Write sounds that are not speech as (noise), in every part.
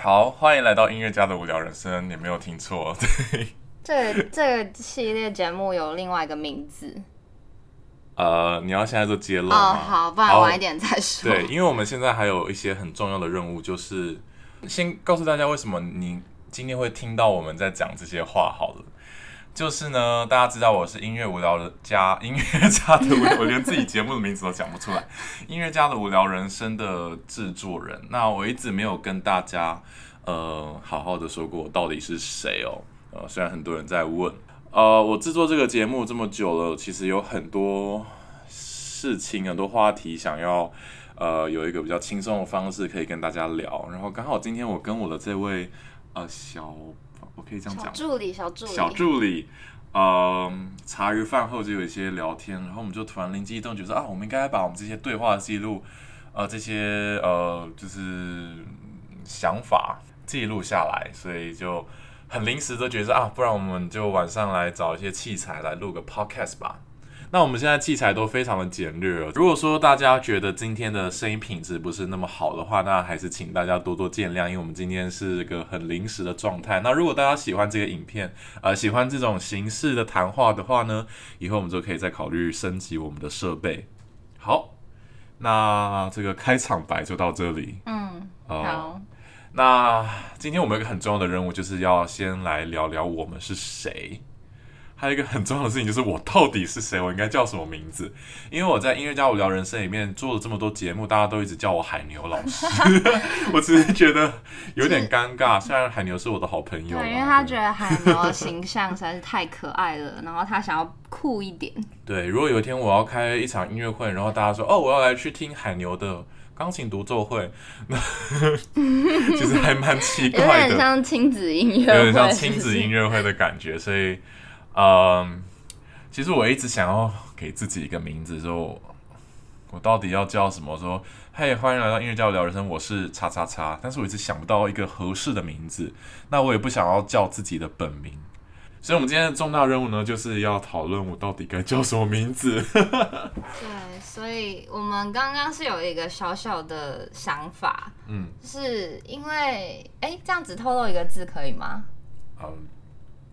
好，欢迎来到音乐家的无聊人生，你没有听错，(laughs) 对，这个这个系列节目有另外一个名字呃，你要现在就揭露哦，吗？好，不然晚一点再说。对，因为我们现在还有一些很重要的任务，就是先告诉大家为什么你今天会听到我们在讲这些话。好了，就是呢，大家知道我是音乐无聊的家，音乐家的，我连自己节目的名字都讲不出来。音乐家的无聊人生的制作人，那我一直没有跟大家呃好好的说过我到底是谁哦。呃，虽然很多人在问，呃，我制作这个节目这么久了，其实有很多事情、很多话题想要呃有一个比较轻松的方式可以跟大家聊。然后刚好今天我跟我的这位呃小，我可以这样讲小，助理，小助理，小助理，嗯，茶余饭后就有一些聊天，然后我们就突然灵机一动，觉得啊，我们应该把我们这些对话记录，呃，这些呃，就是想法记录下来，所以就很临时的觉得啊，不然我们就晚上来找一些器材来录个 podcast 吧。那我们现在器材都非常的简略哦。如果说大家觉得今天的声音品质不是那么好的话，那还是请大家多多见谅，因为我们今天是一个很临时的状态。那如果大家喜欢这个影片，呃，喜欢这种形式的谈话的话呢，以后我们就可以再考虑升级我们的设备。好，那这个开场白就到这里。嗯，哦好，那今天我们有一个很重要的任务，就是要先来聊聊我们是谁。还有一个很重要的事情，就是我到底是谁，我应该叫什么名字？(laughs) 因为我在音乐家无聊人生里面做了这么多节目，大家都一直叫我海牛老师，(laughs) 我只是觉得有点尴尬。虽然海牛是我的好朋友，对，因为他对觉得海牛的形象实在是太可爱了，然后他想要酷一点。(laughs) 对，如果有一天我要开一场音乐会，然后大家说哦，我要来去听海牛的钢琴独奏会，那其实还蛮奇怪的，有点像亲子音乐会，有点像亲子音乐会的感觉，所以，嗯，其实我一直想要给自己一个名字，说我到底要叫什么？说嘿，欢迎来到音乐家无聊人生，我是叉叉叉，但是我一直想不到一个合适的名字，那我也不想要叫自己的本名。所以，我们今天的重大任务呢，就是要讨论我到底该叫什么名字。(laughs) 对，所以我们刚刚是有一个小小的想法，嗯是因为哎，这样子透露一个字可以吗？嗯，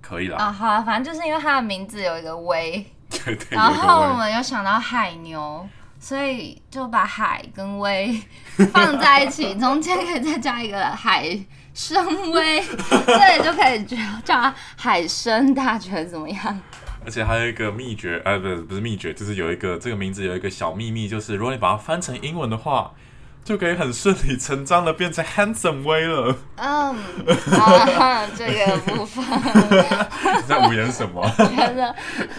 可以啦。啊，好啊，反正就是因为它的名字有一个威，对 (laughs) 对，然后我们又想到海牛，所以就把海跟威 (laughs) 放在一起，中间可以再加一个海参威，这里就可以叫叫它海参，大全怎么样？而且还有一个秘诀，呃，不是不是秘诀，就是有一个这个名字有一个小秘密，就是如果你把它翻成英文的话，就可以很顺理成章的变成 handsome way 了。嗯，(laughs) 啊，这个部分 (laughs) 你在无言什么？觉得，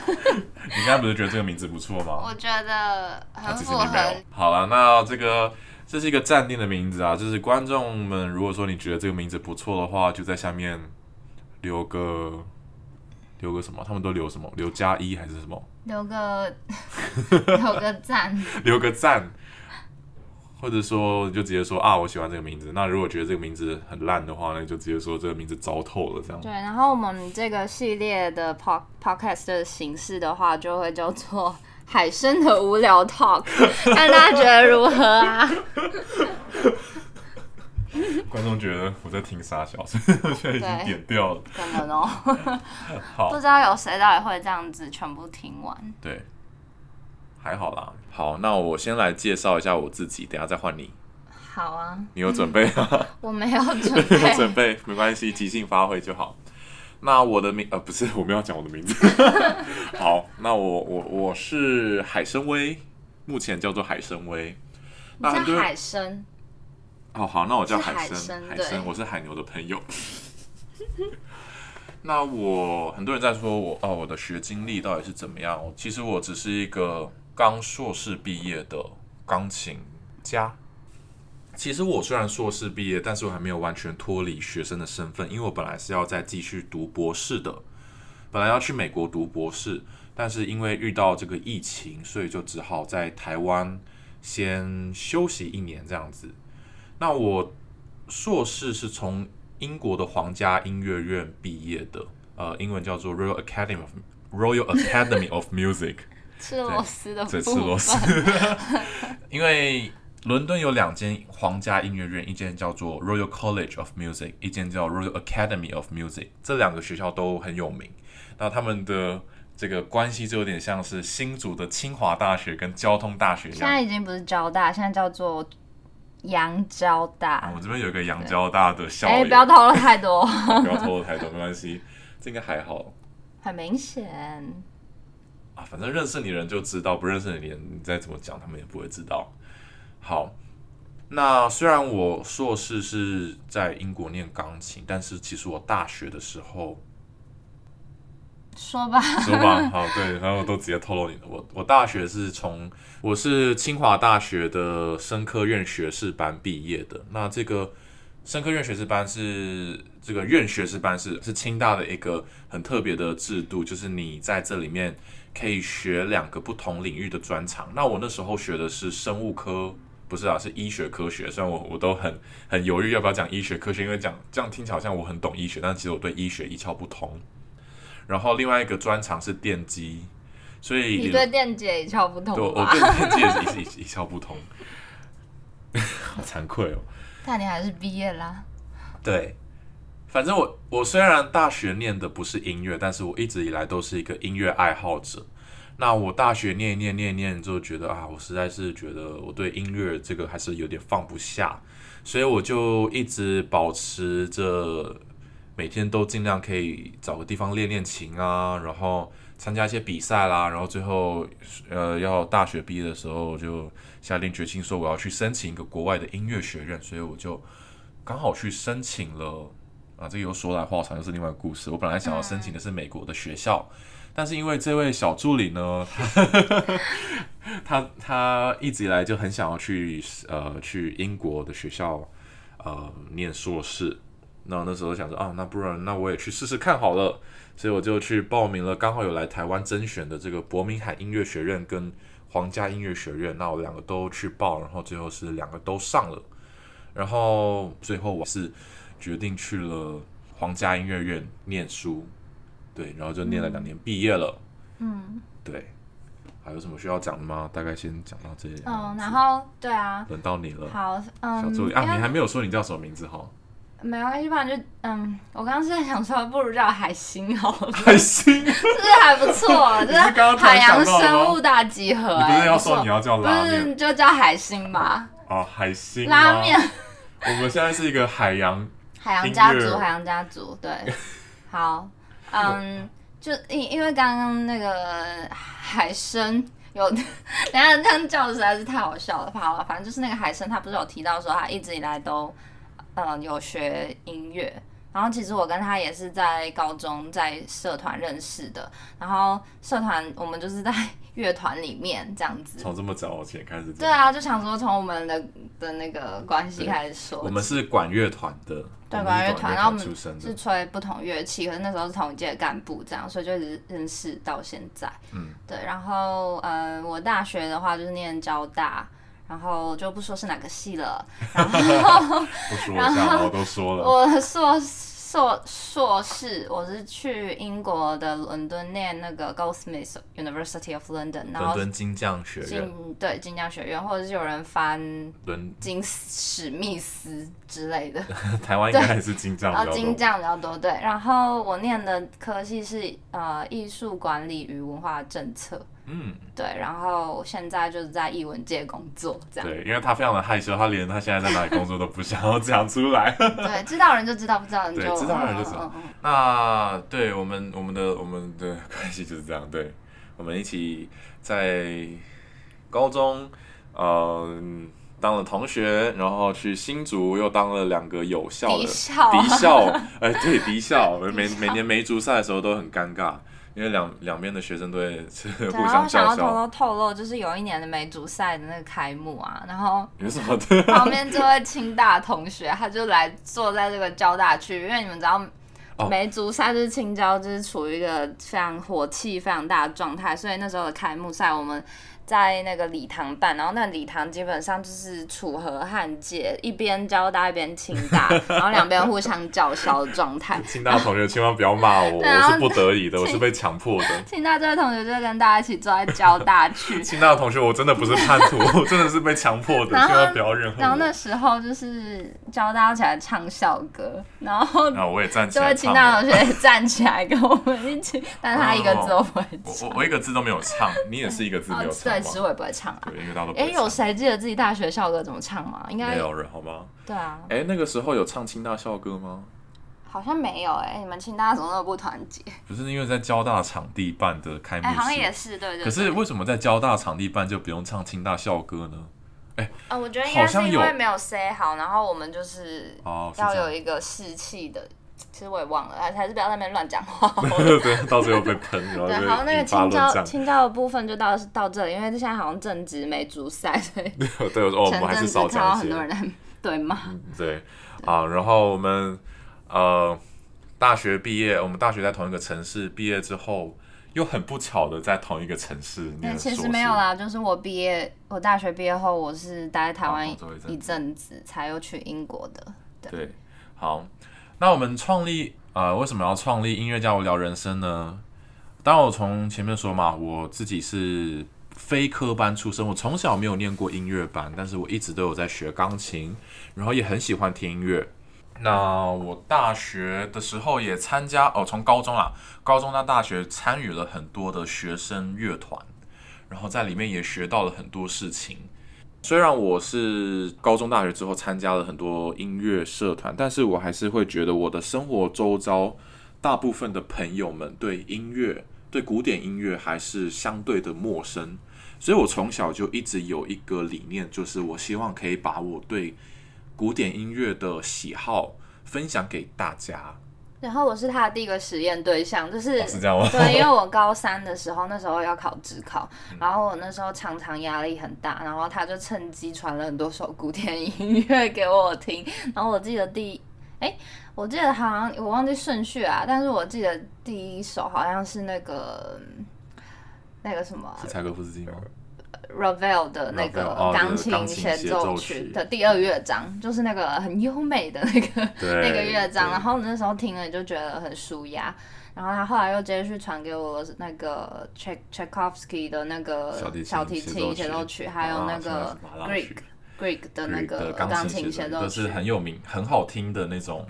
你刚才不是觉得这个名字不错吗？我觉得啊很符其实你没有合。。好了，那这个这是一个暂定的名字啊，就是观众们，如果说你觉得这个名字不错的话，就在下面留个留个什么？他们都留什么？留加一还是什么？留个 (laughs) 留个赞，留个赞，或者说就直接说啊，我喜欢这个名字。那如果觉得这个名字很烂的话，那就直接说这个名字糟透了，这样。对，然后我们这个系列的 pod podcast 的形式的话，就会叫做海参的无聊 talk，(laughs) 看大家觉得如何啊？(laughs) 观众觉得我在听傻笑，所以 (laughs) 我现在已经对点掉了。可能哦，好不，知道有谁到底会这样子全部听完。对，还好啦。好，那我先来介绍一下我自己，等下再换你。好啊，你有准备吗？(laughs) 我没有准没有备，准备，没关系，即兴发挥就好。那我的名呃不是，我没有讲我的名字。(laughs) 好，那我我我是海参威，目前叫做海参威。那很多海参，哦，好，那我叫海海参，海参，我是海牛的朋友。(laughs) 那我很多人在说我哦，我的学经历到底是怎么样？其实我只是一个刚硕士毕业的钢琴家。其实我虽然硕士毕业，但是我还没有完全脱离学生的身份，因为我本来是要再继续读博士的，本来要去美国读博士，但是因为遇到这个疫情，所以就只好在台湾先休息一年这样子。那我硕士是从英国的皇家音乐院毕业的，呃，英文叫做 Royal Academy of Royal Academy of Music，吃螺丝的部对，分，吃螺丝。(laughs) 因为伦敦有两间皇家音乐院，一间叫做 Royal College of Music，一间叫 Royal Academy of Music。这两个学校都很有名。那他们的这个关系就有点像是新竹的清华大学跟交通大学一样。现在已经不是交大，现在叫做阳交大。我这边有一个阳交大的校哎、友，不要透露太多，(laughs) 不要透露太多，没关系，这应该还好很明显。啊。反正认识你的人就知道，不认识你的人你再怎么讲，他们也不会知道。好，那虽然我硕士是在英国念钢琴，但是其实我大学的时候，说吧，说吧，(laughs) 好，对，然后我都直接透露你的。我我大学是从我是清华大学的生科院学士班毕业的。那这个生科院学士班是这个院学士班是是清大的一个很特别的制度，就是你在这里面可以学两个不同领域的专长。那我那时候学的是生物科。不是啊，是医学科学。虽然我我都很很犹豫要不要讲医学科学，因为讲这样听起来好像我很懂医学，但其实我对医学一窍不通。然后另外一个专长是电机，所以你对电姐一窍不通对？我对电机也是一一一窍不通，(laughs) 好惭愧哦。那你还是毕业啦。对，反正我我虽然大学念的不是音乐，但是我一直以来都是一个音乐爱好者。那我大学念念念念就，觉得啊，我实在是觉得我对音乐这个还是有点放不下，所以我就一直保持着每天都尽量可以找个地方练练琴啊，然后参加一些比赛啦，然后最后呃要大学毕业的时候就下定决心说我要去申请一个国外的音乐学院，所以我就刚好去申请了。啊，这个又说来话长，又是另外一个故事。我本来想要申请的是美国的学校，但是因为这位小助理呢，他他他一直以来就很想要去呃去英国的学校呃念硕士。那那时候想说啊，那不然那我也去试试看好了，所以我就去报名了。刚好有来台湾甄选的这个伯明翰音乐学院跟皇家音乐学院，那我两个都去报，然后最后是两个都上了。然后最后我是决定去了皇家音乐院念书，对，然后就念了两年，毕业了。嗯。对，还有什么需要讲的吗？大概先讲到这里。嗯，然后对啊，轮到你了，好，嗯，小助理。啊，你还没有说你叫什么名字哈？没关系，反正就嗯，我刚刚是在想说，不如叫海星好了，(laughs) 海星，你这还不错，就是海洋生物大集合、你不哎，是要说你要叫不拉面？是就叫海星吧？哦，海星拉面，(laughs) 我们现在是一个海洋，海洋家族，海洋家族，对，(laughs) 好，嗯，就因因为刚刚那个海参有，(laughs) 等一下这样叫的实在是太好笑了，好了，反正就是那个海参，他不是有提到说他一直以来都，嗯，有学音乐。然后其实我跟他也是在高中在社团认识的，然后社团我们就是在乐团里面这样子。从这么早前开始。对，啊，就想说从我们的的那个关系开始说。我们是管乐团的，管乐团，然后我们是。吹不同乐器，可是那时候是同一届的干部，这样，所以就一直认识到现在。嗯，对。然后呃，我大学的话就是念交大，然后就不说是哪个系了。然后 (laughs) 不说一下，我都说了。我的硕硕硕士，我是去英国的伦敦念那个 Goldsmiths University of London，然后伦敦金匠学院，进对金匠学院，或者是有人翻伦金史密斯之类的。(laughs) 台湾应该还是金匠然后金。匠比较多，对。然后我念的科系是呃艺术管理与文化政策，嗯，对。然后现在就是在艺文界工作，这样。对，因为他非常的害羞，他连他现在在哪里工作都不想要讲出来。(laughs) 对，知道人就知道，不知道人就对知道人就知道。嗯嗯嗯。那对我们我们的我们的关系就是这样，对，我们一起在高中，呃，当了同学，然后去新竹又当了两个有效的敌校。敌校，哎、对敌校，每 (laughs) 每年梅竹赛的时候都很尴尬，因为两两边的学生都会 (laughs) 对互然后。想要偷偷透露，就是有一年的梅竹赛的那个开幕啊，然后有什么的？旁边这位清大同学，他就来坐在这个交大区，因为你们知道哦梅竹赛就是青椒，就是处于一个非常火气非常大的状态，所以那时候的开幕赛，我们在那个礼堂办，然后那礼堂基本上就是楚河汉界，一边交大一边清大，(laughs) 然后两边互相叫嚣的状态。清大同学千万不要骂我，我是不得已的，我是被强迫的。(laughs) 清大这位同学就跟大家一起坐在交大去，(laughs) 清大的同学，我真的不是叛徒，我真的是被强迫的，千万不要任何然后那。时候就是教大家起来唱校歌，然后然后我也站起这位来唱了。清大同学站起来跟我们一起，但是他一个字都不会我唱。我我一个字都没有唱，你也是一个字没有哦，唱对，其实？我也不会唱啊。对，因为大家都哎，有谁记得自己大学校歌怎么唱吗？应该没有人好吗？对啊，哎，那个时候有唱清大校歌吗？好像没有哎、你们清大怎么那么不团结？不是因为在交大场地办的开幕哎、好像也式，是，对对可是为什么在交大场地办就不用唱清大校歌呢？呃，我觉得应该是好像有因为没有 say 好，然后我们就是。要有一个士气的。其实我也忘了，还还是不要在那边乱讲话。(laughs) 对，到最后被喷，然后 (laughs) 对，好，那个青椒。青椒的部分就到到这里，因为现在好像正值梅竹赛，所 (laughs) 以对，我说哦，我们还是少讲一些。很多人在对骂。对，啊，然后我们呃大学毕业，我们大学在同一个城市毕业之后，又很不巧的在同一个城市念但其。实没有啦，就是我毕业，我大学毕业后，我是待在台湾哦走一阵子一阵子，才又去英国的。对，好，那我们创立呃，为什么要创立音乐家无聊人生呢？当，我从前面说嘛，我自己是非科班出身，我从小没有念过音乐班，但是我一直都有在学钢琴，然后也很喜欢听音乐。那我大学的时候也参加哦，从高中啊，高中到大学参与了很多的学生乐团，然后在里面也学到了很多事情。虽然我是高中、大学之后参加了很多音乐社团，但是我还是会觉得我的生活周遭大部分的朋友们对音乐、对古典音乐还是相对的陌生，所以我从小就一直有一个理念，就是我希望可以把我对古典音乐的喜好分享给大家。然后我是他的第一个实验对象，就是、哦是这样吗？对，因为我高三的时候，那时候要考职考，嗯。然后我那时候常常压力很大，然后他就趁机传了很多首古典音乐给我听，然后我记得第，(laughs) 哎，我记得好像我忘记顺序啊，但是我记得第一首好像是那个那个什么啊？是柴可夫斯基吗？Ravel 的那个钢琴协奏奏曲曲的第二乐章，就是那个很优美的那个 (laughs) 那个乐章，然后那时候听了就觉得很舒压。然后他后来又接续传给我那个 Chek Tchaikovsky 的那个小提琴协奏曲，还有那个 Greek 曲 Greek 的那个钢琴琴协奏曲都是。很有名、很好听的那种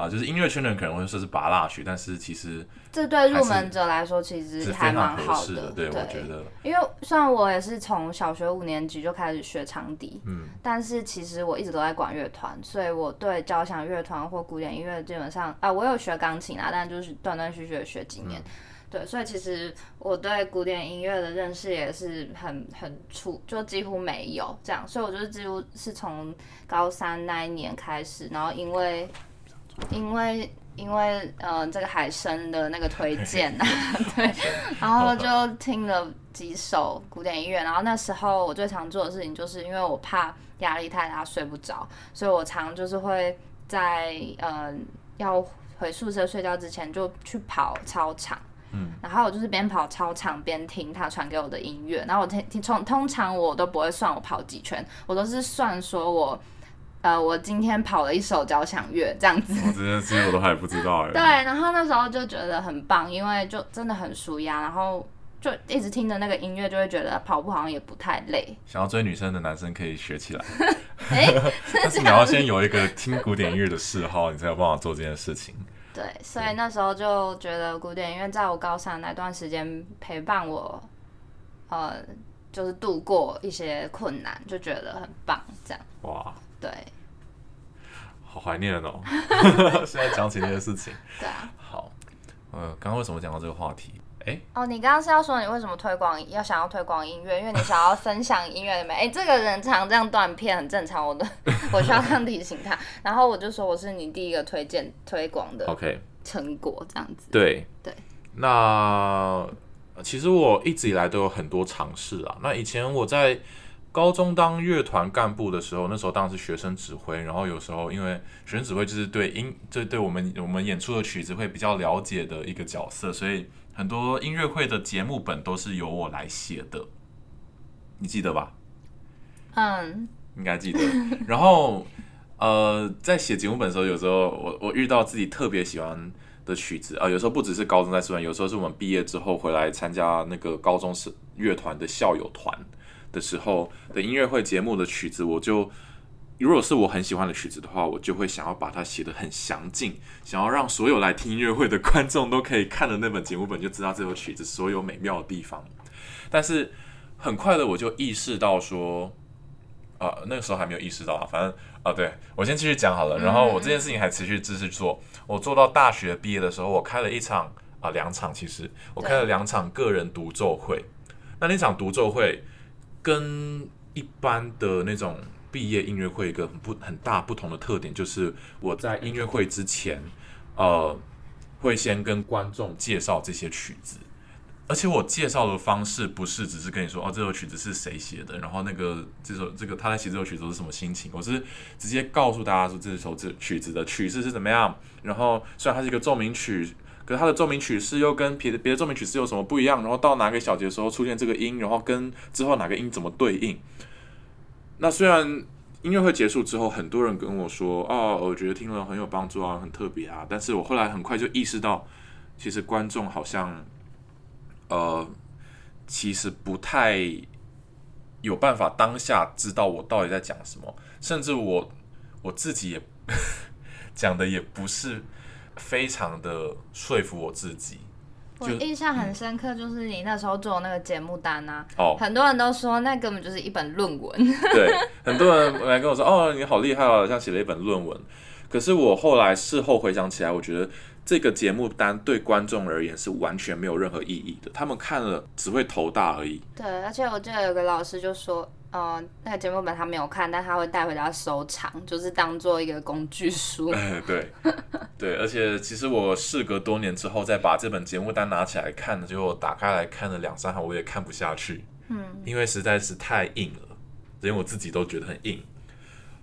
啊、就是音乐圈的人可能会说是拔蜡曲，但是其实这对入门者来说其实还蛮好合适的。对，我觉得，因为虽然我也是从小学五年级就开始学长笛，嗯，但是其实我一直都在管乐团，所以我对交响乐团或古典音乐基本上啊，我有学钢琴啊，但就是断断续续的学几年。对，所以其实我对古典音乐的认识也是很很粗，就几乎没有这样，所以我就是几乎是从高三那一年开始，然后因为因为因为呃这个海参的那个推荐啊，(laughs) 对，然后就听了几首古典音乐，然后那时候我最常做的事情就是因为我怕压力太大睡不着，所以我常就是会在呃要回宿舍睡觉之前就去跑操场。嗯，然后我就是边跑操场边听他传给我的音乐，然后我听听从通常我都不会算我跑几圈，我都是算说我呃我今天跑了一首交响乐这样子。我这件事我都还不知道哎。(laughs) 对，然后那时候就觉得很棒，因为就真的很舒压，然后就一直听着那个音乐，就会觉得跑步好像也不太累。想要追女生的男生可以学起来，哎，但是你要先有一个听古典音乐的嗜好，你才有办法做这件事情。对，所以那时候就觉得古典音乐在我高三那段时间陪伴我，呃，就是度过一些困难，就觉得很棒。这样，哇，对，好怀念哦！(laughs) 现在讲起这件事情，对啊。好，呃，刚刚为什么讲到这个话题？哎，哦，你刚刚是要说你为什么推广要想要推广音乐，因为你想要分享音乐的美。哎，这个人常这样断片很正常，我的 (laughs) 我需要这样提醒他。(laughs) 然后我就说我是你第一个推荐推广的 OK，成果，这样子。对对，那呃其实我一直以来都有很多尝试啊。那以前我在高中当乐团干部的时候，那时候当然是学生指挥，然后有时候因为学生指挥就是对音，这对我们我们演出的曲子会比较了解的一个角色，所以很多音乐会的节目本都是由我来写的。你记得吧？嗯，应该记得。然后呃，在写节目本的时候，有时候我我遇到自己特别喜欢的曲子啊、有时候不只是高中在社团，有时候是我们毕业之后回来参加那个高中是乐团的校友团的时候的音乐会节目的曲子，我就。如果是我很喜欢的曲子的话，我就会想要把它写得很详尽，想要让所有来听音乐会的观众都可以看了那本节目本，就知道这首曲子所有美妙的地方。但是很快的我就意识到说，啊、那个时候还没有意识到啊，反正啊，对我先继续讲好了。然后我这件事情还持续继续做，我做到大学毕业的时候，我开了一场啊两场，其实我开了两场个人独奏会。那那场独奏会跟一般的那种毕业音乐会一个很不很大不同的特点，就是我在音乐会之前，呃，会先跟观众介绍这些曲子。而且我介绍的方式不是只是跟你说哦，这首曲子是谁写的，然后那个这首这个他在写这首曲子是什么心情，我是直接告诉大家说这首这曲子的曲式是怎么样。然后虽然它是一个奏鸣曲，可是它的奏鸣曲式又跟别的别的奏鸣曲式有什么不一样？然后到哪个小节的时候出现这个音，然后跟之后哪个音怎么对应？那虽然音乐会结束之后，很多人跟我说哦，我觉得听了很有帮助啊，很特别啊，但是我后来很快就意识到，其实观众好像。呃，其实不太有办法当下知道我到底在讲什么，甚至我我自己也 (laughs) 讲的也不是非常的说服我自己。我印象很深刻，就是你那时候做的那个节目单啊，哦，很多人都说那根本就是一本论文。(laughs) 对，很多人来跟我说，哦，你好厉害哦，像写了一本论文。可是我后来事后回想起来，我觉得这个节目单对观众而言是完全没有任何意义的，他们看了只会头大而已。对，而且我记得有个老师就说，呃，那个节目本他没有看，但他会带回家收藏，就是当做一个工具书。(laughs) 哎，对，对，而且其实我事隔多年之后再把这本节目单拿起来看，结果打开来看了两三行，我也看不下去，嗯，因为实在是太硬了，连我自己都觉得很硬。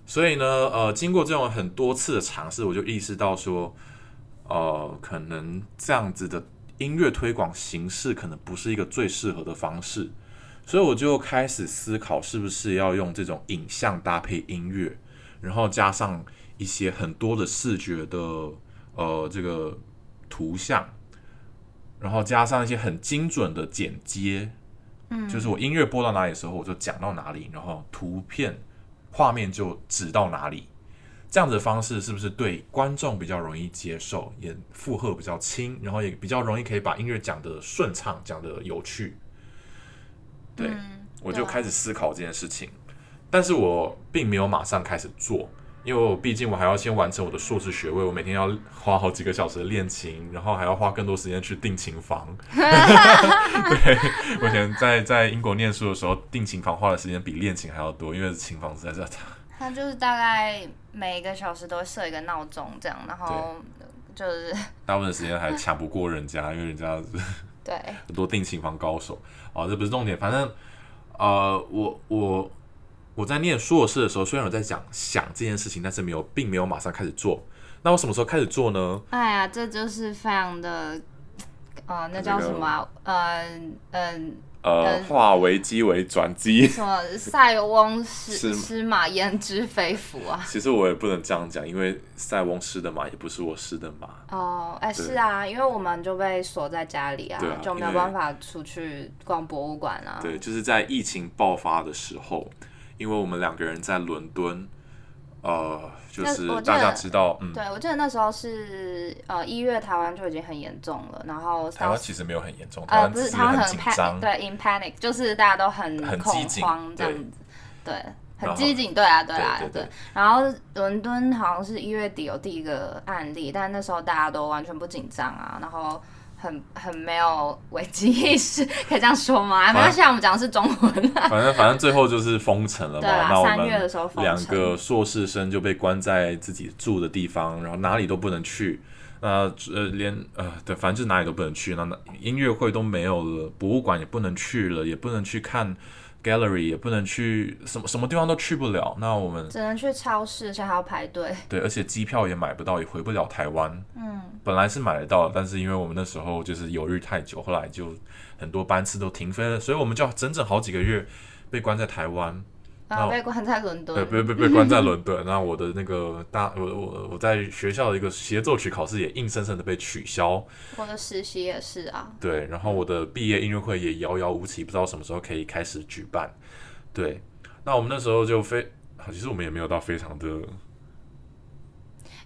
所以呢，呃，经过这种很多次的尝试，我就意识到说，呃，可能这样子的音乐推广形式可能不是一个最适合的方式，所以我就开始思考，是不是要用这种影像搭配音乐，然后加上一些很多的视觉的呃这个图像，然后加上一些很精准的剪接，嗯，就是我音乐播到哪里的时候，我就讲到哪里，然后图片画面就指到哪里。这样子的方式是不是对观众比较容易接受，也负荷比较轻，然后也比较容易可以把音乐讲得顺畅，讲得有趣？对，我就开始思考这件事情，但是我并没有马上开始做，因为我毕竟我还要先完成我的硕士学位，我每天要花好几个小时练琴，然后还要花更多时间去订琴房。(laughs) 对，我以前在在英国念书的时候，订琴房花的时间比练琴还要多，因为琴房实在是太他就是大概每一个小时都会设一个闹钟这样，然后就是大部分时间还抢不过人家，因为人家是对，很多定情房高手啊，这不是重点。反正呃，我我我在念硕士的时候，虽然有在讲想这件事情，但是没有，并没有马上开始做。那我什么时候开始做呢？哎呀，这就是非常的，呃，那叫什么、啊？嗯嗯，呃，呃化危机为转机。什么塞翁失失马焉知非福啊？其实我也不能这样讲，因为塞翁失的马也不是我失的马。哦，哎、对是啊，因为我们就被锁在家里啊，啊就没有办法出去逛博物馆啊。对，就是在疫情爆发的时候，因为我们两个人在伦敦，呃，就是大家知道，嗯，对，我记得那时候是呃一月台湾就已经很严重了，然后台湾其实没有很严重，台呃湾只是不是台湾很紧张。对 in panic，就是大家都很恐很恐慌这样子，对，很激进，对啊对啊对对对然后伦敦好像是一月底有第一个案例，但那时候大家都完全不紧张啊，然后。很很没有危机意识，可以这样说吗？没关系啊，我们讲的是中文啊。反正反正最后就是封城了嘛。对啦那我三月的们时候两个硕士生就被关在自己住的地方，然后哪里都不能去。那呃连呃对，反正就是哪里都不能去。那那音乐会都没有了，博物馆也不能去了，也不能去看 gallery，也不能去什么什么地方都去不了。那我们只能去超市，而且还要排队。(laughs) 对，而且机票也买不到，也回不了台湾。嗯，本来是买得到，但是因为我们那时候就是犹豫太久，后来就很多班次都停飞了，所以我们就整整好几个月被关在台湾，然后被关在伦敦对，敦，被被被关在伦敦。那我的那个大我我我在学校的一个协奏曲考试也硬生生的被取消，我的实习也是啊。对，然后我的毕业音乐会也遥遥无期，不知道什么时候可以开始举办。对，那我们那时候就非，其实我们也没有到非常的，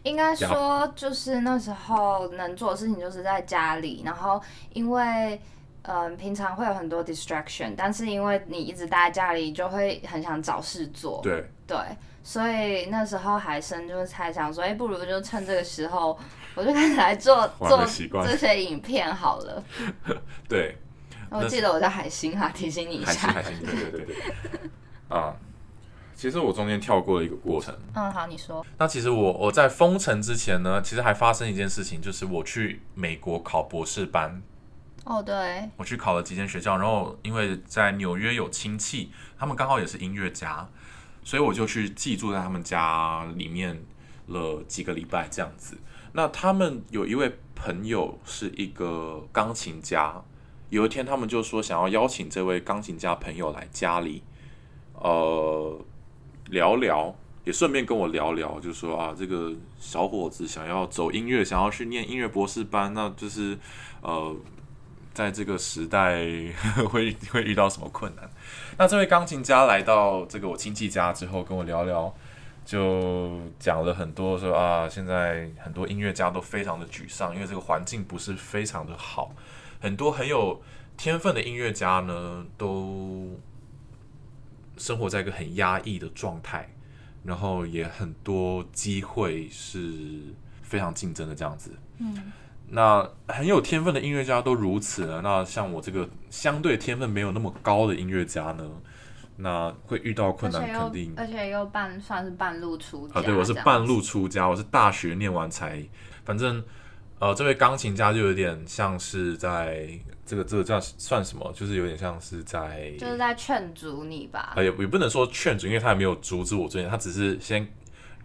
应该说，就是那时候能做的事情就是在家里，然后因为嗯、平常会有很多 distraction，但是因为你一直待在家里，就会很想找事做，对，对，所以那时候海生就是才想说，哎、不如就趁这个时候，我就开始来做做这些影片好了。(laughs) 对，我记得我叫海星哈，提醒你一下。海星海星，对对对对，啊，其实我中间跳过了一个过程。嗯，好，你说。那其实我我在封城之前呢，其实还发生一件事情，就是我去美国考博士班，哦，对，我去考了几间学校，然后因为在纽约有亲戚，他们刚好也是音乐家，所以我就去寄住在他们家里面了几个礼拜这样子。那他们有一位朋友是一个钢琴家，有一天他们就说想要邀请这位钢琴家朋友来家里，呃，聊聊，也顺便跟我聊聊，就说啊，这个小伙子想要走音乐，想要去念音乐博士班，那就是呃。在这个时代 (laughs) 会会遇到什么困难？那这位钢琴家来到这个我亲戚家之后，跟我聊聊，就讲了很多说啊，现在很多音乐家都非常的沮丧，因为这个环境不是非常的好，很多很有天分的音乐家呢，都生活在一个很压抑的状态，然后也很多机会是非常竞争的这样子。嗯，那很有天分的音乐家都如此了，那像我这个相对天分没有那么高的音乐家呢，那会遇到困难肯定而且又半算是半路出家啊，对我是半路出家，我是大学念完才，反正呃，这位钢琴家就有点像是在这个这个叫算什么，就是有点像是在就是在劝阻你吧。呃，也也不能说劝阻，因为他也没有阻止我追，他只是先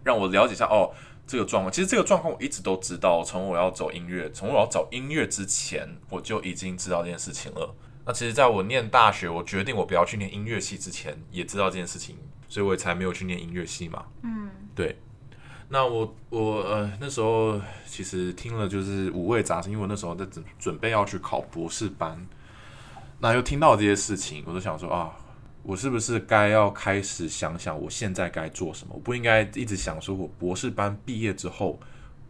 让我了解一下哦这个状况。其实这个状况我一直都知道，从我要走音乐，从我要找音乐之前，我就已经知道这件事情了。那其实，在我念大学，我决定我不要去念音乐系之前，也知道这件事情，所以我才没有去念音乐系嘛。嗯，对。那我我呃那时候其实听了就是五味杂陈，因为我那时候在准准备要去考博士班，那又听到这些事情，我就想说啊，我是不是该要开始想想我现在该做什么？我不应该一直想说我博士班毕业之后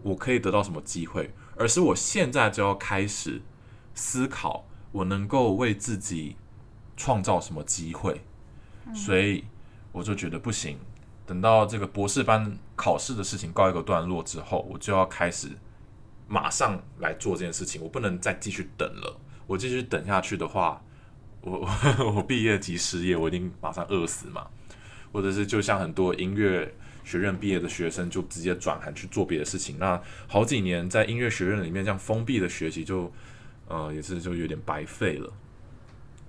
我可以得到什么机会，而是我现在就要开始思考我能够为自己创造什么机会。所以我就觉得不行，等到这个博士班考试的事情告一个段落之后，我就要开始马上来做这件事情，我不能再继续等了。我继续等下去的话，我 (laughs) 我毕业即失业，我一定马上饿死嘛。或者是就像很多音乐学院毕业的学生，就直接转行去做别的事情。那好几年在音乐学院里面这样封闭的学习就，呃也是就有点白费了。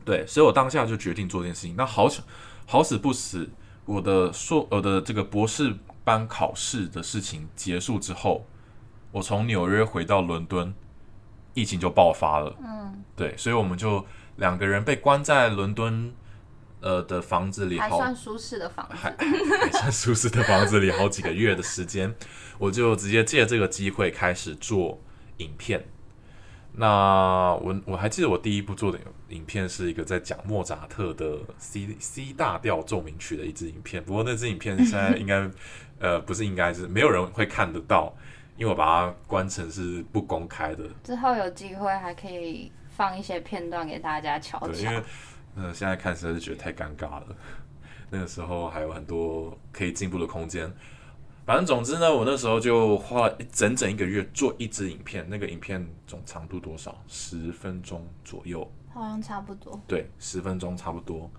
对，所以我当下就决定做这件事情。那好巧好死不死，我的硕我的这个博士班考试的事情结束之后，我从纽约回到伦敦，疫情就爆发了。嗯，对，所以我们就两个人被关在伦敦呃的房子里好，还算舒适的房。(laughs) 还算舒适的房子里好几个月的时间，我就直接借这个机会开始做影片。那我我还记得我第一部做的影片是一个在讲莫扎特的 C C 大调奏鸣曲的一支影片，不过那支影片现在应该 (laughs) 呃不是应该是没有人会看得到，因为我把它关成是不公开的，之后有机会还可以放一些片段给大家瞧对，因瞧为。呃现在看实在是觉得太尴尬了，(laughs) 那个时候还有很多可以进步的空间。反正总之呢，我那时候就花了整整一个月做一支影片，那个影片总长度多少？十分钟左右，好像差不多。对，十分钟差不多。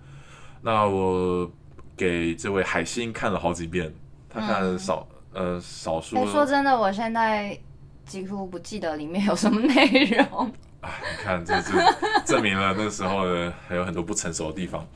那我给这位海星看了好几遍，他看了少、呃少数哎、说真的，我现在几乎不记得里面有什么内容。哎，你看，这是 (laughs) 证明了那时候呢还有很多不成熟的地方。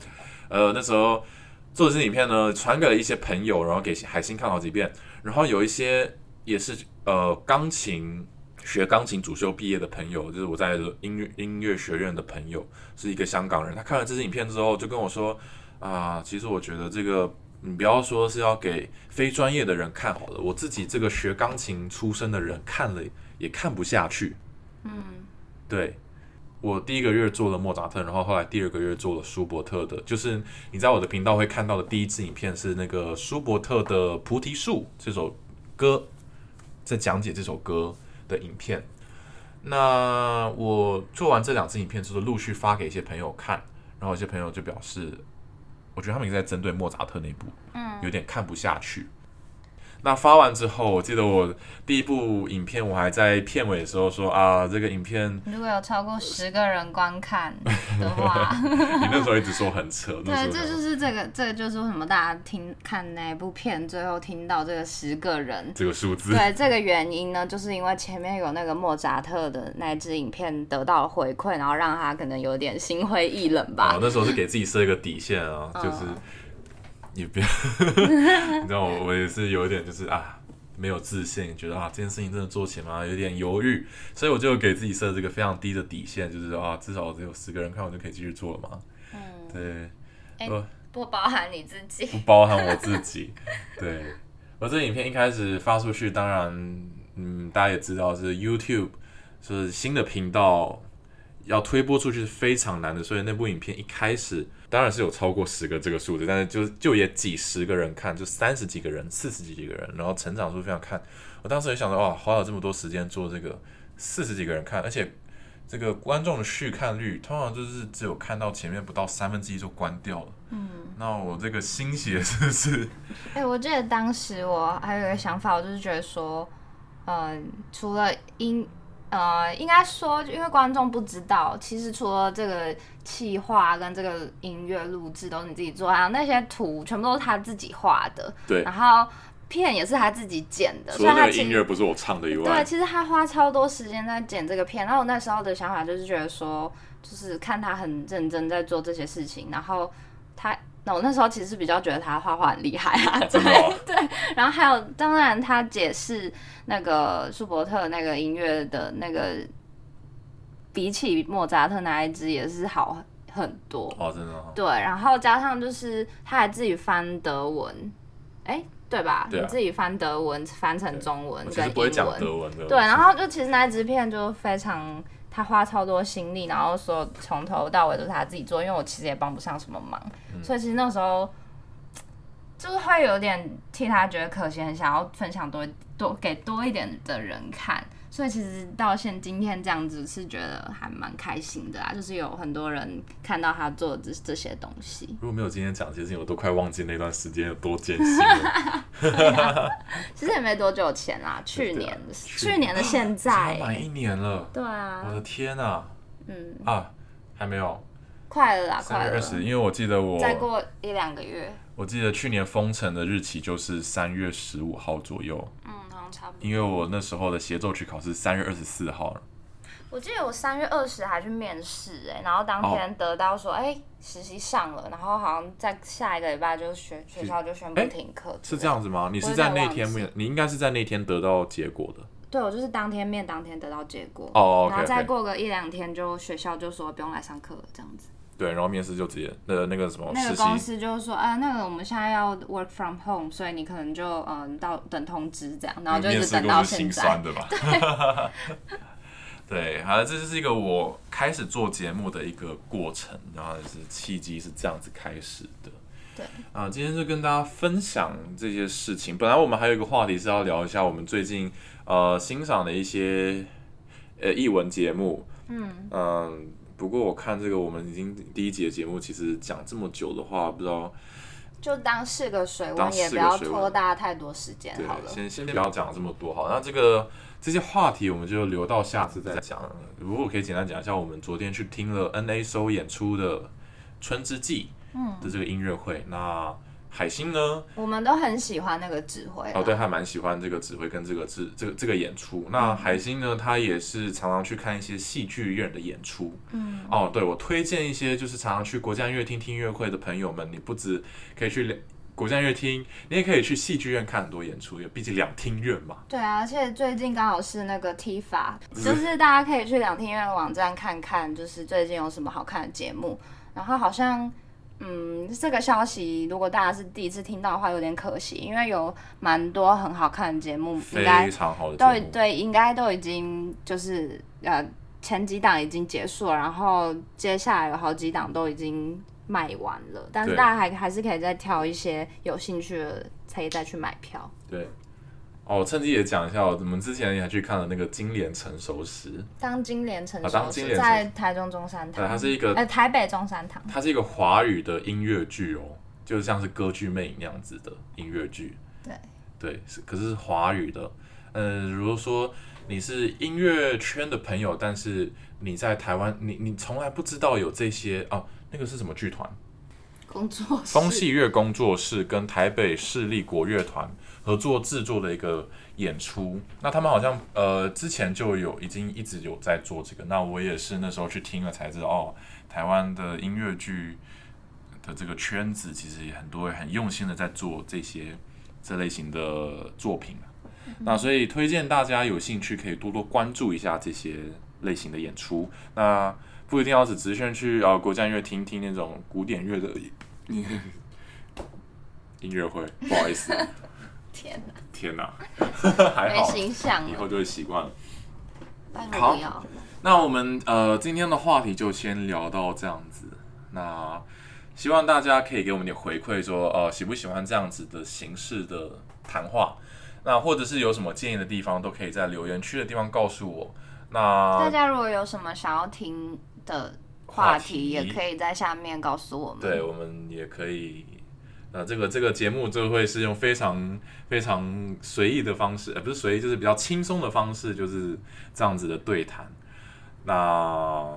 呃，那时候做这支影片呢，传给了一些朋友，然后给海星看好几遍，然后有一些也是呃钢琴学钢琴主修毕业的朋友，就是我在音乐音乐学院的朋友，是一个香港人，他看了这支影片之后就跟我说：“啊，其实我觉得这个你不要说是要给非专业的人看好了，我自己这个学钢琴出身的人看了也看不下去。嗯，对，我第一个月做了莫扎特，然后后来第二个月做了舒伯特的，就是你在我的频道会看到的第一支影片是那个舒伯特的《菩提树》这首歌，在讲解这首歌的影片。那我做完这两支影片之后，陆续发给一些朋友看，然后有些朋友就表示，我觉得他们也在针对莫扎特那部，嗯，有点看不下去。那发完之后，我记得我第一部影片，我还在片尾的时候说啊，这个影片如果有超过十个人观看的话，(laughs) 你那时候一直说很扯，(laughs) 对，这就是这个，这个就是为什么大家听看那部片，最后听到这个十个人。这个数字，对这个原因呢，就是因为前面有那个莫扎特的那支影片得到了回馈，然后让他可能有点心灰意冷吧我，。那时候是给自己设一个底线啊，嗯就是你不要，你知道我我也是有一点就是啊。没有自信，觉得啊这件事情真的做起来吗？有点犹豫，所以我就给自己设这个非常低的底线，就是啊至少只有十个人看，我就可以继续做了嘛。嗯，对，哎呃不包含你自己。不包含我自己。对，我这影片一开始发出去，当然，嗯，大家也知道是 YouTube 是新的频道，要推播出去是非常难的，所以那部影片一开始当然是有超过十个这个数字，但是就就也几十个人看，就三十几个人、四十几个人，然后成长数非常看。我当时也想着，哇，花了这么多时间做这个，四十几个人看，而且。这个观众的续看率通常就是只有看到前面不到三分之一就关掉了。嗯，那我这个心血是不是？哎、我记得当时我还有一个想法，我就是觉得说，嗯、除了音，呃，应该说，因为观众不知道，其实除了这个企划跟这个音乐录制都是你自己做，还有那些图全部都是他自己画的，对。然后片也是他自己剪的，除了那个所以他音乐不是我唱的以对，其实他花超多时间在剪这个片，然后我那时候的想法就是觉得说，就是看他很认真在做这些事情，然后他，那我那时候其实比较觉得他画画很厉害啊，(laughs) 真的哦 (laughs) 对，然后还有当然他解释那个舒伯特那个音乐的那个，比起莫扎特那一支也是好很多，哦，真的哦，对，然后加上就是他还自己翻德文，哎，对吧？你自己翻德文翻成中文我其跟英实不会讲文，德文的。对，然后就其实那一支片就非常，他花超多心力，然后所有从头到尾都是他自己做，因为我其实也帮不上什么忙，嗯所以其实那时候就是会有点替他觉得可惜，很想要分享多多给多一点的人看。所以其实到现今天这样子是觉得还蛮开心的啦，就是有很多人看到他做的这这些东西。如果没有今天讲这些事情，我都快忘记那段时间有多艰辛了。(laughs) 其实也没多久前啦，去年的去去年的现在，满一年了，对啊我，的天啊！嗯，啊，还没有快了啦，快了三月二，十，因为我记得我再过一两个月，我记得去年封城的日期就是三月十五号左右，嗯，差不多。因为我那时候的协奏曲考试三月二十四号了。我记得我三月二十还去面试，哎，然后当天得到说，哎、实习上了，然后好像在下一个礼拜就学学校就宣布哎停课，是这样。子吗？你是在那天面，你应该是在那天得到结果的。对，我就是当天面当天得到结果，哦然后再过个一两天就学校就说不用来上课了，这样子。对，然后面试就直接呃那个什么那个公，司就是说，啊，那个我们现在要 work from home，所以你可能就嗯到等通知这样，然后就一面直等到心现在。酸的吧？(laughs) 对，好了，这就是一个我开始做节目的一个过程，然后是契机是这样子开始的。对啊，今天就跟大家分享这些事情。本来我们还有一个话题是要聊一下我们最近呃欣赏的一些呃译文节目，嗯，嗯，不过我看这个我们已经第一集的节目，其实讲这么久的话，不知道就当是个水当温，也不要拖大家太多时间好了，。先先不要讲这么多好，那这个这些话题我们就留到下次再讲。如果我可以简单讲一下，我们昨天去听了 N A O 演出的《春之祭》的这个音乐会，那海星呢？我们都很喜欢那个指挥。哦，对，还蛮喜欢这个指挥跟这个制这个这个演出。那海星呢，他也是常常去看一些戏剧院的演出。嗯，哦，对，我推荐一些就是常常去国家音乐厅听音乐会的朋友们，你不止可以去两国家音乐厅，你也可以去戏剧院看很多演出，因为毕竟两厅院嘛。对啊，而且最近刚好是那个 T 法，(laughs) 就是大家可以去两厅院的网站看看，就是最近有什么好看的节目。然后好像嗯，这个消息如果大家是第一次听到的话，有点可惜，因为有蛮多很好看的节目，应该非常好的都节目。对，应该都已经就是呃前几档已经结束了，然后接下来有好几档都已经卖完了，但是大家还还是可以再挑一些有兴趣的，可以再去买票。对，哦，趁机也讲一下，我们之前也去看了那个金莲成熟时，当金莲成啊当熟金莲成是在台中中山堂对，堂，它是一个呃台北中山堂，它是一个华语的音乐剧哦，就像是歌剧魅影那样子的音乐剧。对对，是可是是华语的。呃，如果说你是音乐圈的朋友，但是你在台湾，你你从来不知道有这些哦，那个是什么剧团？工作室风戏乐工作室跟台北市立国乐团合作制作的一个演出。那他们好像呃之前就有已经一直有在做这个。那我也是那时候去听了才知道，哦，台湾的音乐剧的这个圈子其实也很多很用心的在做这些这类型的作品那所以推荐大家有兴趣可以多多关注一下这些类型的演出。那不一定要只直线去啊、呃国家音乐厅听那种古典乐的音乐会，不好意思，天哪，天哪，(laughs) 还没好，形象，以后就会习惯了。拜好。那我们呃今天的话题就先聊到这样子。那希望大家可以给我们点回馈说，呃喜不喜欢这样子的形式的谈话？那或者是有什么建议的地方，都可以在留言区的地方告诉我。那大家如果有什么想要听的话话，题也可以在下面告诉我们。对，我们也可以。呃，这个这个节目就会是用非常非常随意的方式，呃，不是随意，就是比较轻松的方式，就是这样子的对谈。那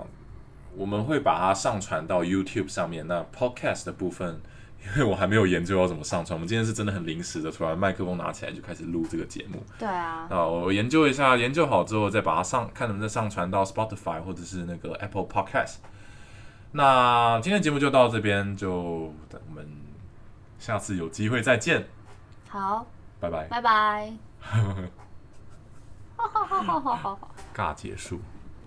我们会把它上传到 YouTube 上面。那 Podcast 的部分，因为我还没有研究要怎么上传，我们今天是真的很临时的，突然麦克风拿起来就开始录这个节目。对啊，那我研究一下，研究好之后再把它上，看能不能上传到 Spotify 或者是那个 Apple Podcast。那今天的节目就到这边，就等我们下次有机会再见，好，拜拜。拜拜。哈哈哈哈哈尬结束。